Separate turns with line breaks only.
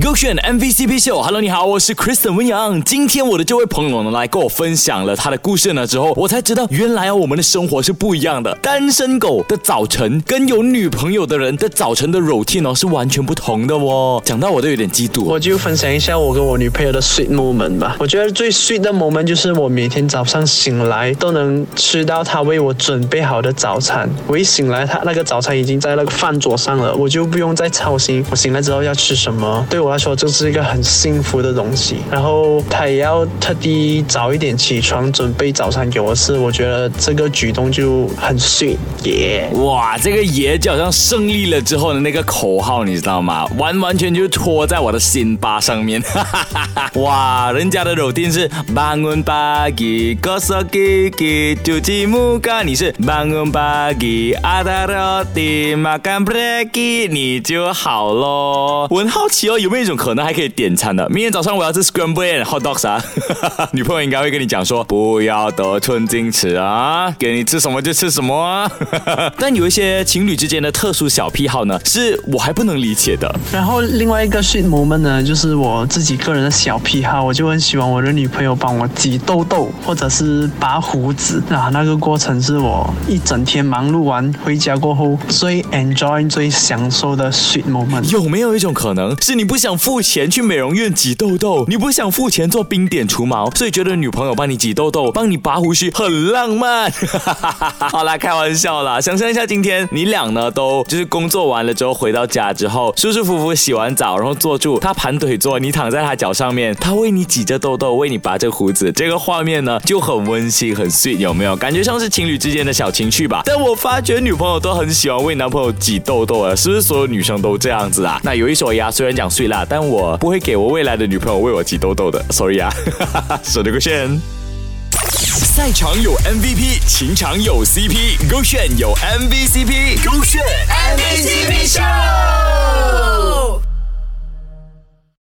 勾选 MVCp 秀。Hello，你好，我是 Kristen 温阳。今天我的这位朋友呢，来跟我分享了他的故事呢之后，我才知道原来啊，我们的生活是不一样的。单身狗的早晨跟有女朋友的人的早晨的 routine 哦是完全不同的哦。讲到我都有点嫉妒。
我就分享一下我跟我女朋友的 sweet moment 吧。我觉得最 sweet 的 moment 就是我每天早上醒来都能吃到她为我准备好的早餐。我一醒来，她那个早餐已经在那个饭桌上了，我就不用再操心我醒来之后要要吃什么。对我来说，这是一个很幸福的东西。然后他也要特地早一点起床准备早餐给我吃，我觉得这个举动就很 sweet 耶。
哇，这个爷就好像胜利了之后的那个口号，你知道吗？完完全就拖在我的心巴上面。哇，人家的肉丁是 bangun pagi gosok gigi cuci muka，你是 bangun pagi ada roti makan breki，你就好咯。我很好奇哦，有没有一种可能还可以点餐的？明天早上我要吃 scrambled egg hot dogs 啊，女朋友应该会跟你讲说，不要得寸进尺啊，给你吃什么就吃什么啊。但有一些情侣之间的特殊小癖好呢，是我还不能理解的。
然后另外一个 sweet moment 呢，就是我自己个人的小癖好，我就很喜欢我的女朋友帮我挤痘痘或者是拔胡子啊，那个过程是我一整天忙碌完回家过后最 enjoy 最享受的 sweet moment。
有没有一种可能是你不想付钱去美容院挤痘痘，你不想付钱做冰点除毛，所以觉得女朋友帮你挤痘痘、帮你拔胡须很浪漫？好啦，开玩笑啦。想象一下，今天你俩呢都就是工作完了之后回到家之后，舒舒服服洗完澡，然后坐住，他盘腿坐，你躺在他脚上面，他为你挤着痘痘，为你拔着胡子，这个画面呢就很温馨、很 sweet，有没有？感觉像是情侣之间的小情趣吧。但我发觉女朋友都很喜欢为男朋友挤痘痘啊，是不是所有女生都这样子啊？那有一所以啊，虽然讲碎啦，但我不会给我未来的女朋友为我挤痘痘的，sorry 啊，手这个炫。赛场有 MVP，情场有 CP，勾选有 MVCp，勾选 MVP。